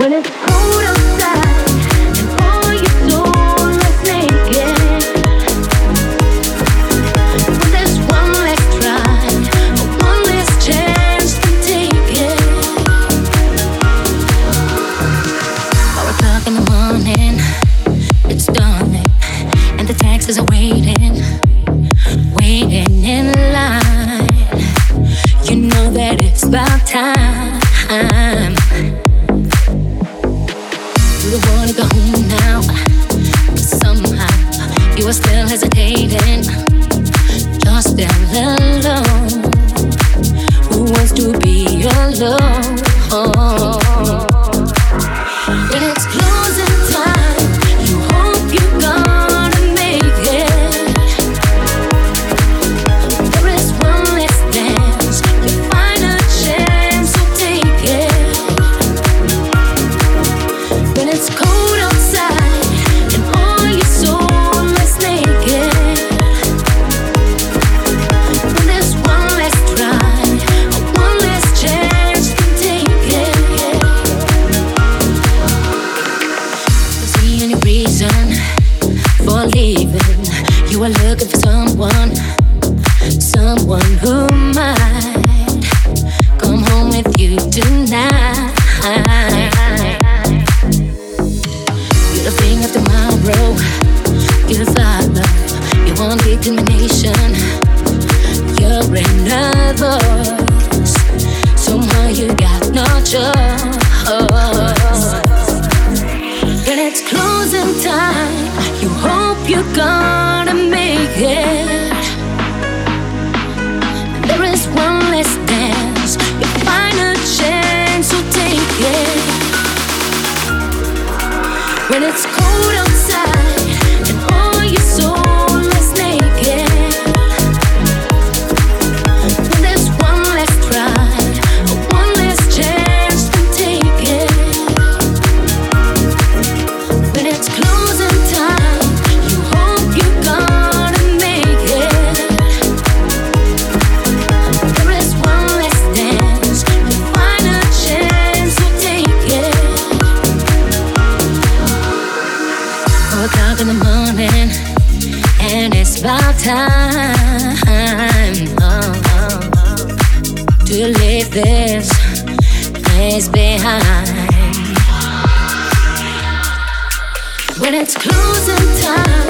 When it's cold outside. were still hesitating, just them alone. Who wants to be alone? for leaving. You are looking for someone, someone who might come home with you tonight. You're the thing of tomorrow. You're the father. You want determination. You're another. Somehow you got no choice. Girl, it's closing time. You hope you're gonna make it. There is one less dance, your final chance, so take it. When it's cold outside. about time oh, oh, oh, to leave this place behind. When it's closing time.